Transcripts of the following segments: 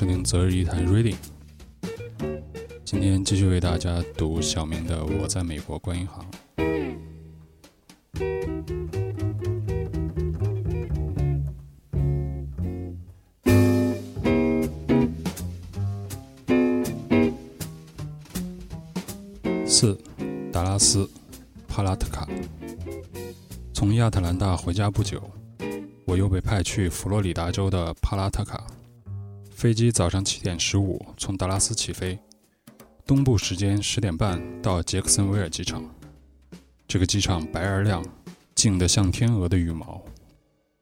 迎收听择日一谈 Reading。今天继续为大家读小明的《我在美国观银行》。四，达拉斯，帕拉特卡。从亚特兰大回家不久，我又被派去佛罗里达州的帕拉特卡。飞机早上七点十五从达拉斯起飞，东部时间十点半到杰克森维尔机场。这个机场白而亮，静得像天鹅的羽毛。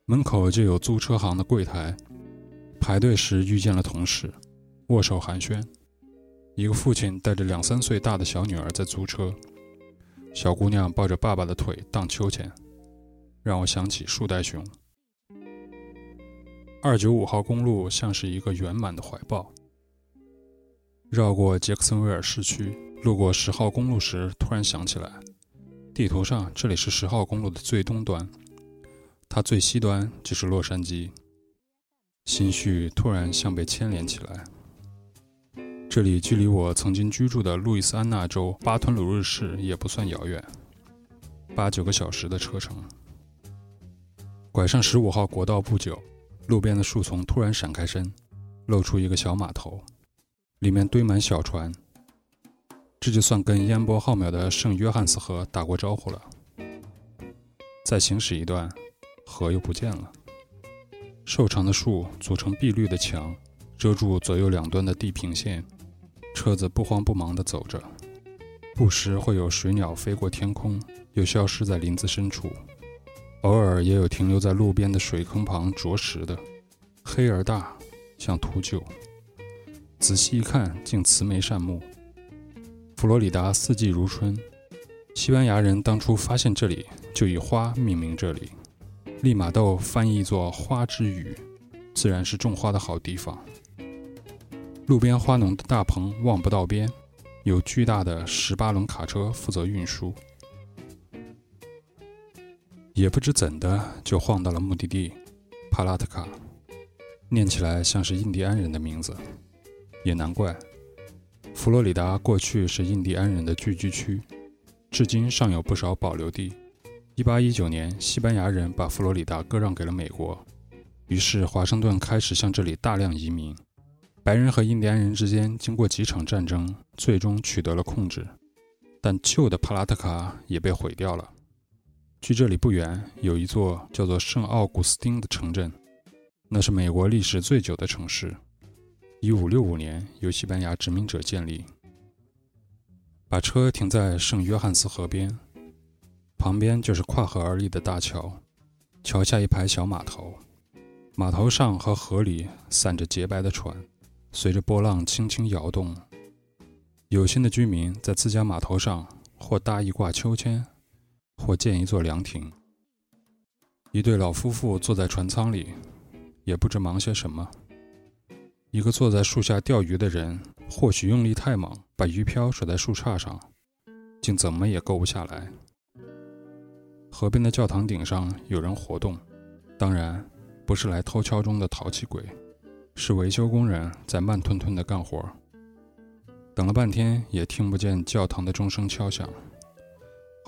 门口就有租车行的柜台。排队时遇见了同事，握手寒暄。一个父亲带着两三岁大的小女儿在租车，小姑娘抱着爸爸的腿荡秋千，让我想起树袋熊。二九五号公路像是一个圆满的怀抱。绕过杰克森维尔市区，路过十号公路时，突然想起来，地图上这里是十号公路的最东端，它最西端就是洛杉矶。心绪突然像被牵连起来。这里距离我曾经居住的路易斯安那州巴吞鲁日市也不算遥远，八九个小时的车程。拐上十五号国道不久。路边的树丛突然闪开身，露出一个小码头，里面堆满小船。这就算跟烟波浩渺的圣约翰斯河打过招呼了。再行驶一段，河又不见了。瘦长的树组成碧绿的墙，遮住左右两端的地平线。车子不慌不忙地走着，不时会有水鸟飞过天空，又消失在林子深处。偶尔也有停留在路边的水坑旁啄食的，黑而大，像秃鹫。仔细一看，竟慈眉善目。佛罗里达四季如春，西班牙人当初发现这里，就以花命名这里。利马豆翻译作“花之雨”，自然是种花的好地方。路边花农的大棚望不到边，有巨大的十八轮卡车负责运输。也不知怎的，就晃到了目的地——帕拉特卡。念起来像是印第安人的名字，也难怪。佛罗里达过去是印第安人的聚居区，至今尚有不少保留地。1819年，西班牙人把佛罗里达割让给了美国，于是华盛顿开始向这里大量移民。白人和印第安人之间经过几场战争，最终取得了控制，但旧的帕拉特卡也被毁掉了。距这里不远，有一座叫做圣奥古斯丁的城镇，那是美国历史最久的城市。一五六五年由西班牙殖民者建立。把车停在圣约翰斯河边，旁边就是跨河而立的大桥，桥下一排小码头，码头上和河里散着洁白的船，随着波浪轻轻摇动。有心的居民在自家码头上或搭一挂秋千。或建一座凉亭。一对老夫妇坐在船舱里，也不知忙些什么。一个坐在树下钓鱼的人，或许用力太猛，把鱼漂甩在树杈上，竟怎么也勾不下来。河边的教堂顶上有人活动，当然不是来偷敲钟的淘气鬼，是维修工人在慢吞吞地干活。等了半天，也听不见教堂的钟声敲响。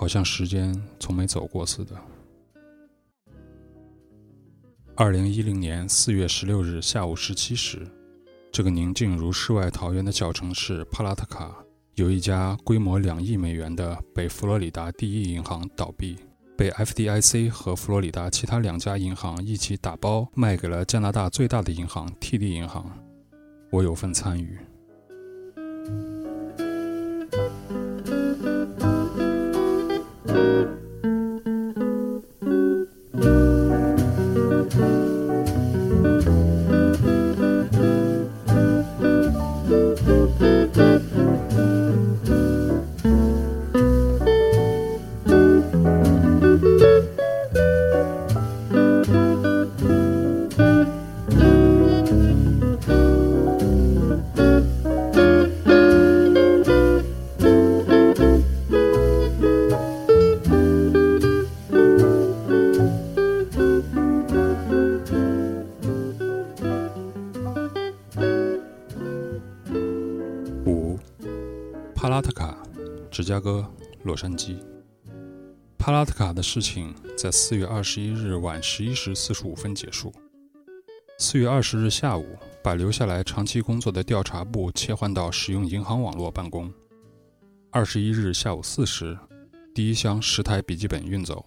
好像时间从没走过似的。二零一零年四月十六日下午十七时，这个宁静如世外桃源的小城市帕拉特卡，有一家规模两亿美元的北佛罗里达第一银行倒闭，被 FDIC 和佛罗里达其他两家银行一起打包卖给了加拿大最大的银行 TD 银行。我有份参与。加哥、洛杉矶。帕拉特卡的事情在四月二十一日晚十一时四十五分结束。四月二十日下午，把留下来长期工作的调查部切换到使用银行网络办公。二十一日下午四时，第一箱十台笔记本运走。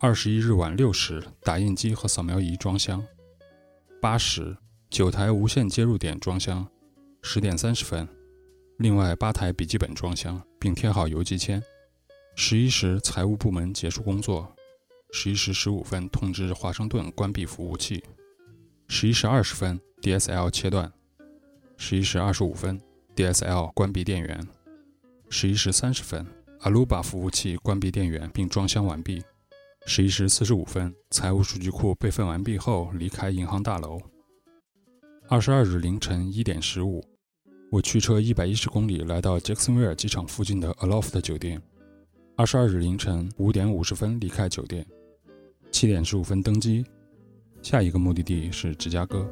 二十一日晚六时，打印机和扫描仪装箱。八时，九台无线接入点装箱。十点三十分，另外八台笔记本装箱，并贴好邮寄签。十一时，财务部门结束工作。十一时十五分，通知华盛顿关闭服务器。十一时二十分，DSL 切断。十一时二十五分，DSL 关闭电源。十一时三十分，Aruba 服务器关闭电源并装箱完毕。十一时四十五分，财务数据库备份完毕后离开银行大楼。二十二日凌晨一点十五，我驱车一百一十公里来到杰克森威尔机场附近的 Aloft 酒店。二十二日凌晨五点五十分离开酒店，七点十五分登机，下一个目的地是芝加哥。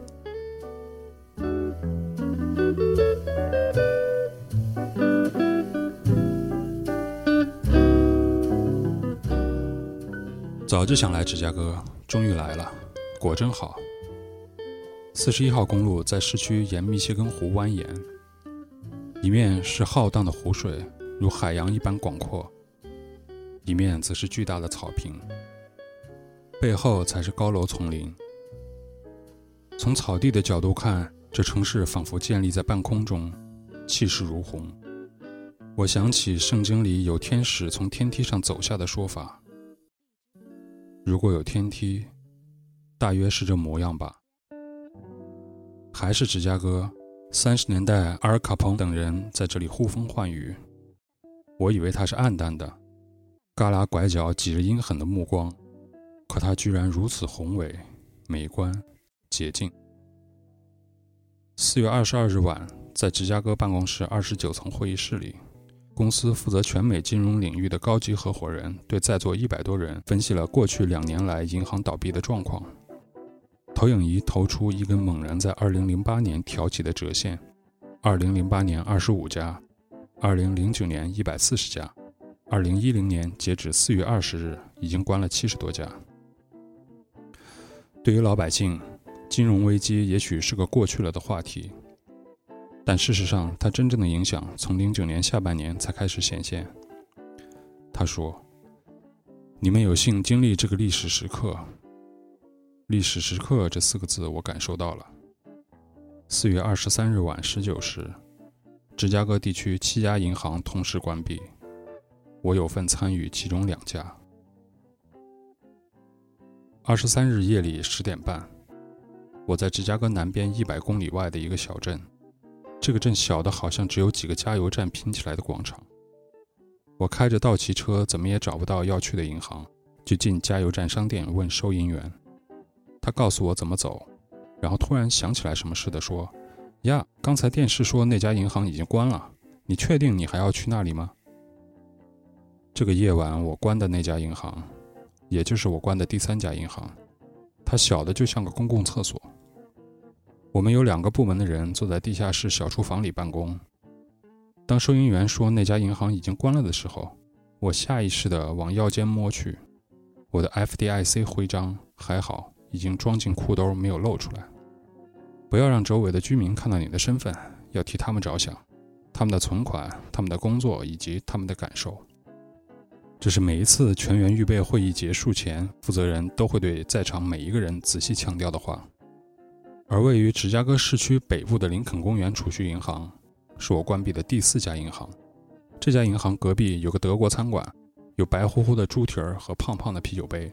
早就想来芝加哥，终于来了，果真好。四十一号公路在市区沿密歇根湖蜿蜒，一面是浩荡的湖水，如海洋一般广阔。一面则是巨大的草坪，背后才是高楼丛林。从草地的角度看，这城市仿佛建立在半空中，气势如虹。我想起圣经里有天使从天梯上走下的说法。如果有天梯，大约是这模样吧。还是芝加哥，三十年代，阿尔卡彭等人在这里呼风唤雨。我以为它是暗淡的。旮旯拐角挤着阴狠的目光，可它居然如此宏伟、美观、洁净。四月二十二日晚，在芝加哥办公室二十九层会议室里，公司负责全美金融领域的高级合伙人对在座一百多人分析了过去两年来银行倒闭的状况。投影仪投出一根猛然在二零零八年挑起的折线：二零零八年二十五家，二零零九年一百四十家。二零一零年截止四月二十日，已经关了七十多家。对于老百姓，金融危机也许是个过去了的话题，但事实上，它真正的影响从零九年下半年才开始显现。他说：“你们有幸经历这个历史时刻。”历史时刻这四个字，我感受到了。四月二十三日晚十九时，芝加哥地区七家银行同时关闭。我有份参与其中两家。二十三日夜里十点半，我在芝加哥南边一百公里外的一个小镇，这个镇小的好像只有几个加油站拼起来的广场。我开着道奇车，怎么也找不到要去的银行，就进加油站商店问收银员。他告诉我怎么走，然后突然想起来什么似的说：“呀，刚才电视说那家银行已经关了，你确定你还要去那里吗？”这个夜晚，我关的那家银行，也就是我关的第三家银行，它小的就像个公共厕所。我们有两个部门的人坐在地下室小厨房里办公。当收银员说那家银行已经关了的时候，我下意识地往腰间摸去。我的 FDIC 徽章还好，已经装进裤兜，没有露出来。不要让周围的居民看到你的身份，要替他们着想，他们的存款、他们的工作以及他们的感受。这是每一次全员预备会议结束前，负责人都会对在场每一个人仔细强调的话。而位于芝加哥市区北部的林肯公园储蓄银行，是我关闭的第四家银行。这家银行隔壁有个德国餐馆，有白乎乎的猪蹄儿和胖胖的啤酒杯。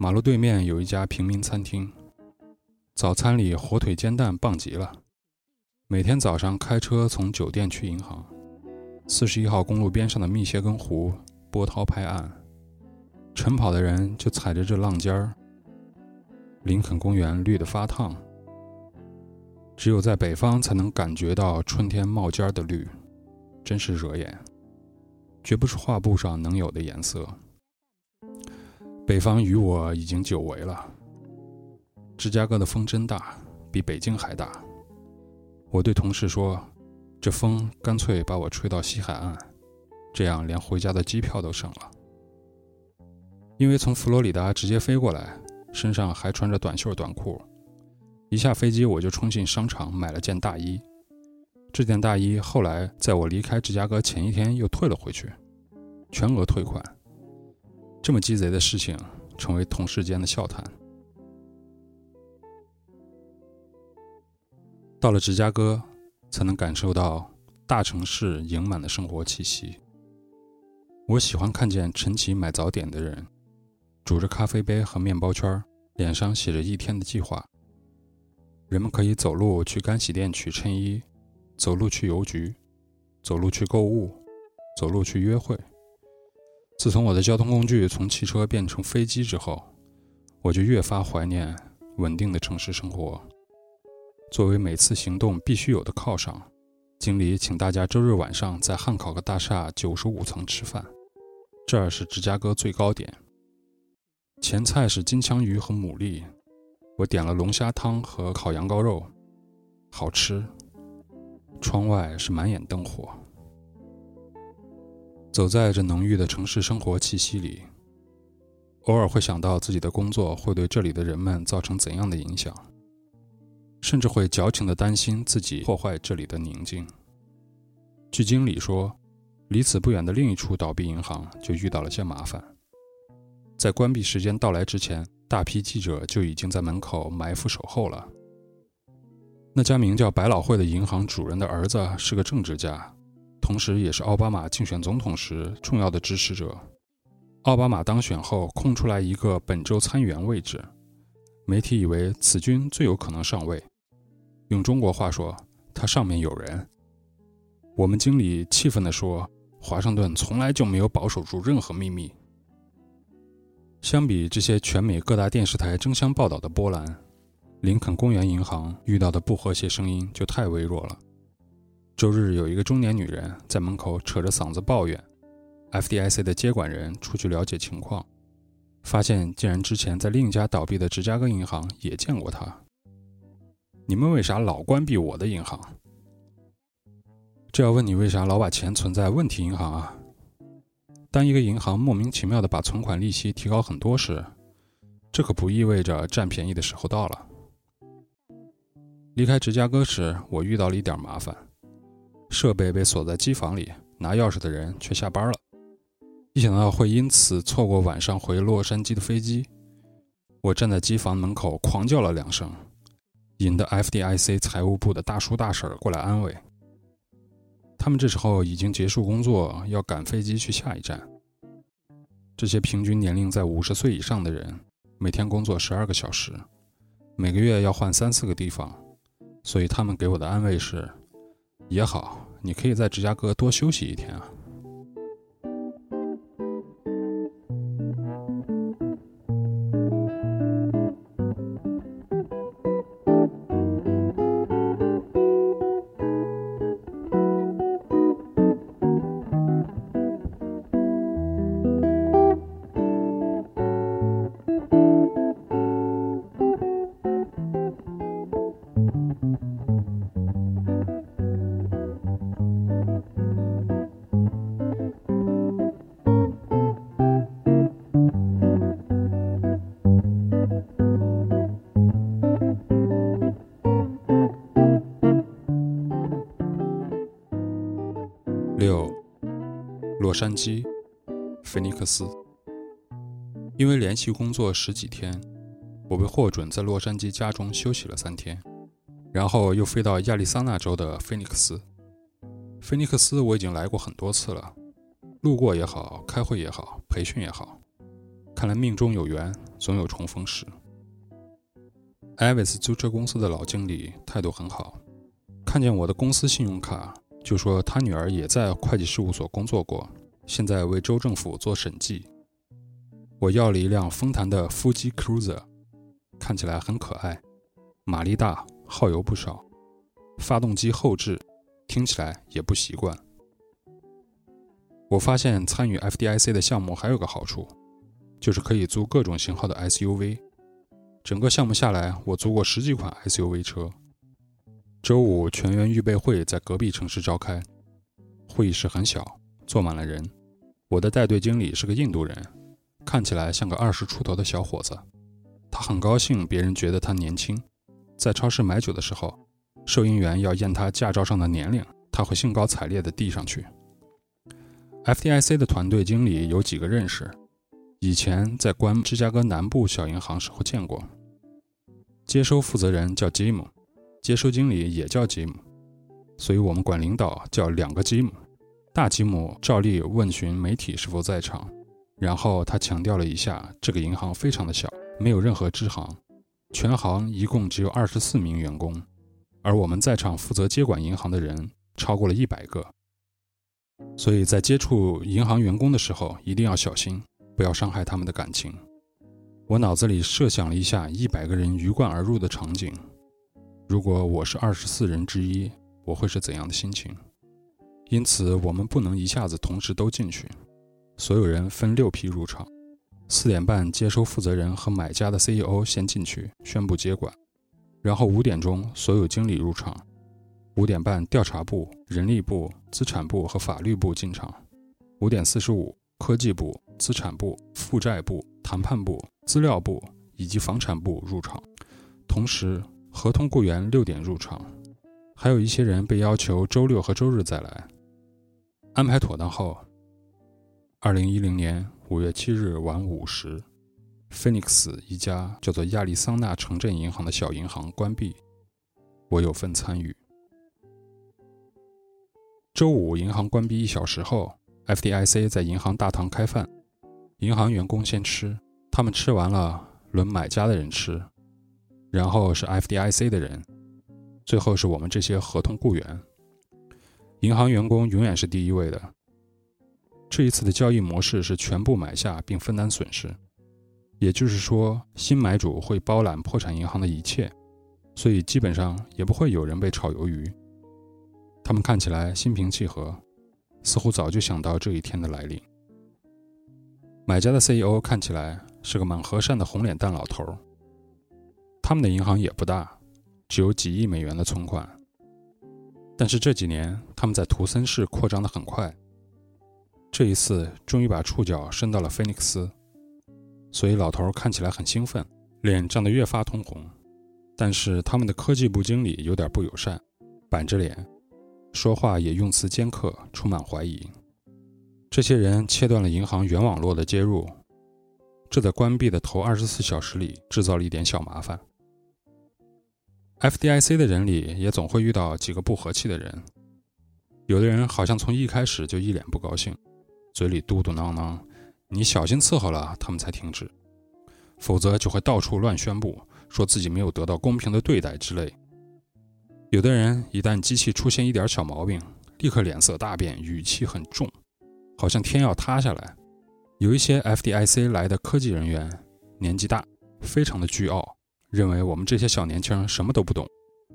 马路对面有一家平民餐厅，早餐里火腿煎蛋棒极了。每天早上开车从酒店去银行。四十一号公路边上的密歇根湖。波涛拍岸，晨跑的人就踩着这浪尖儿。林肯公园绿得发烫，只有在北方才能感觉到春天冒尖儿的绿，真是惹眼，绝不是画布上能有的颜色。北方与我已经久违了。芝加哥的风真大，比北京还大。我对同事说：“这风干脆把我吹到西海岸。”这样连回家的机票都省了。因为从佛罗里达直接飞过来，身上还穿着短袖短裤，一下飞机我就冲进商场买了件大衣。这件大衣后来在我离开芝加哥前一天又退了回去，全额退款。这么鸡贼的事情成为同事间的笑谈。到了芝加哥，才能感受到大城市盈满的生活气息。我喜欢看见晨起买早点的人，煮着咖啡杯和面包圈，脸上写着一天的计划。人们可以走路去干洗店取衬衣，走路去邮局，走路去购物，走路去约会。自从我的交通工具从汽车变成飞机之后，我就越发怀念稳定的城市生活。作为每次行动必须有的犒赏，经理请大家周日晚上在汉考克大厦九十五层吃饭，这儿是芝加哥最高点。前菜是金枪鱼和牡蛎，我点了龙虾汤和烤羊羔肉，好吃。窗外是满眼灯火，走在这浓郁的城市生活气息里，偶尔会想到自己的工作会对这里的人们造成怎样的影响。甚至会矫情地担心自己破坏这里的宁静。据经理说，离此不远的另一处倒闭银行就遇到了些麻烦。在关闭时间到来之前，大批记者就已经在门口埋伏守候了。那家名叫百老汇的银行主人的儿子是个政治家，同时也是奥巴马竞选总统时重要的支持者。奥巴马当选后，空出来一个本州参议员位置。媒体以为此君最有可能上位，用中国话说，他上面有人。我们经理气愤地说：“华盛顿从来就没有保守住任何秘密。”相比这些全美各大电视台争相报道的波澜，林肯公园银行遇到的不和谐声音就太微弱了。周日，有一个中年女人在门口扯着嗓子抱怨，FDIC 的接管人出去了解情况。发现竟然之前在另一家倒闭的芝加哥银行也见过他。你们为啥老关闭我的银行？这要问你为啥老把钱存在问题银行啊？当一个银行莫名其妙的把存款利息提高很多时，这可不意味着占便宜的时候到了。离开芝加哥时，我遇到了一点麻烦，设备被锁在机房里，拿钥匙的人却下班了。一想到会因此错过晚上回洛杉矶的飞机，我站在机房门口狂叫了两声，引得 FDIC 财务部的大叔大婶过来安慰。他们这时候已经结束工作，要赶飞机去下一站。这些平均年龄在五十岁以上的人，每天工作十二个小时，每个月要换三四个地方，所以他们给我的安慰是：也好，你可以在芝加哥多休息一天啊。洛杉矶，菲尼克斯。因为连续工作十几天，我被获准在洛杉矶家中休息了三天，然后又飞到亚利桑那州的菲尼克斯。菲尼克斯我已经来过很多次了，路过也好，开会也好，培训也好，看来命中有缘，总有重逢时。艾维斯租车公司的老经理态度很好，看见我的公司信用卡。就说他女儿也在会计事务所工作过，现在为州政府做审计。我要了一辆丰田的夫妻 Cruiser，看起来很可爱，马力大，耗油不少，发动机后置，听起来也不习惯。我发现参与 FDIC 的项目还有个好处，就是可以租各种型号的 SUV。整个项目下来，我租过十几款 SUV 车。周五全员预备会在隔壁城市召开，会议室很小，坐满了人。我的带队经理是个印度人，看起来像个二十出头的小伙子。他很高兴别人觉得他年轻。在超市买酒的时候，收银员要验他驾照上的年龄，他会兴高采烈地递上去。FDIC 的团队经理有几个认识，以前在关芝加哥南部小银行时候见过。接收负责人叫吉姆，接收经理也叫吉姆，所以我们管领导叫两个吉姆。大吉姆照例问询媒体是否在场，然后他强调了一下，这个银行非常的小，没有任何支行，全行一共只有二十四名员工，而我们在场负责接管银行的人超过了一百个，所以在接触银行员工的时候一定要小心，不要伤害他们的感情。我脑子里设想了一下一百个人鱼贯而入的场景，如果我是二十四人之一，我会是怎样的心情？因此，我们不能一下子同时都进去。所有人分六批入场。四点半，接收负责人和买家的 CEO 先进去宣布接管，然后五点钟，所有经理入场。五点半，调查部、人力部、资产部和法律部进场。五点四十五，科技部、资产部、负债部、谈判部、资料部以及房产部入场。同时，合同雇员六点入场，还有一些人被要求周六和周日再来。安排妥当后，二零一零年五月七日晚五时，Phoenix 一家叫做亚利桑那城镇银行的小银行关闭，我有份参与。周五银行关闭一小时后，FDIC 在银行大堂开饭，银行员工先吃，他们吃完了轮买家的人吃，然后是 FDIC 的人，最后是我们这些合同雇员。银行员工永远是第一位的。这一次的交易模式是全部买下并分担损失，也就是说，新买主会包揽破产银行的一切，所以基本上也不会有人被炒鱿鱼。他们看起来心平气和，似乎早就想到这一天的来临。买家的 CEO 看起来是个蛮和善的红脸蛋老头。他们的银行也不大，只有几亿美元的存款。但是这几年，他们在图森市扩张的很快。这一次，终于把触角伸到了菲尼克斯，所以老头看起来很兴奋，脸涨得越发通红。但是他们的科技部经理有点不友善，板着脸，说话也用词尖刻，充满怀疑。这些人切断了银行原网络的接入，这在关闭的头二十四小时里制造了一点小麻烦。FDIC 的人里也总会遇到几个不和气的人，有的人好像从一开始就一脸不高兴，嘴里嘟嘟囔囔：“你小心伺候了，他们才停止，否则就会到处乱宣布，说自己没有得到公平的对待之类。”有的人一旦机器出现一点小毛病，立刻脸色大变，语气很重，好像天要塌下来。有一些 FDIC 来的科技人员年纪大，非常的倨傲。认为我们这些小年轻什么都不懂，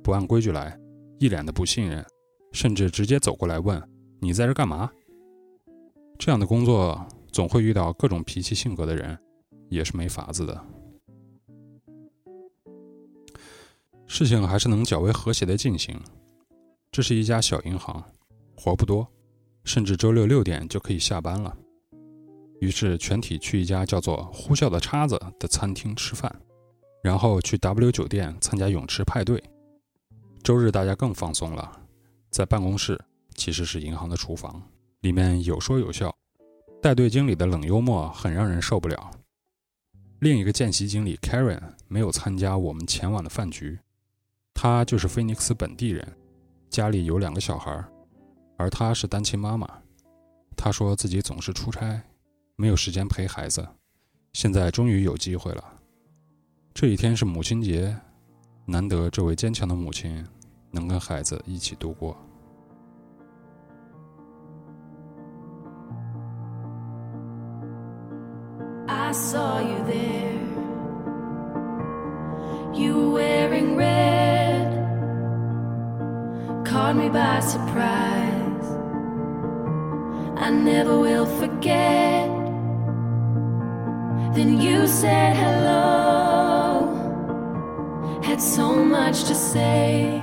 不按规矩来，一脸的不信任，甚至直接走过来问：“你在这干嘛？”这样的工作总会遇到各种脾气性格的人，也是没法子的。事情还是能较为和谐的进行。这是一家小银行，活不多，甚至周六六点就可以下班了。于是全体去一家叫做“呼啸的叉子”的餐厅吃饭。然后去 W 酒店参加泳池派对。周日大家更放松了，在办公室，其实是银行的厨房，里面有说有笑。带队经理的冷幽默很让人受不了。另一个见习经理 Karen 没有参加我们前晚的饭局，她就是菲尼克斯本地人，家里有两个小孩，而她是单亲妈妈。她说自己总是出差，没有时间陪孩子，现在终于有机会了。这一天是母亲节，难得这位坚强的母亲能跟孩子一起度过。Had so much to say.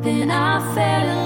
Then I fell in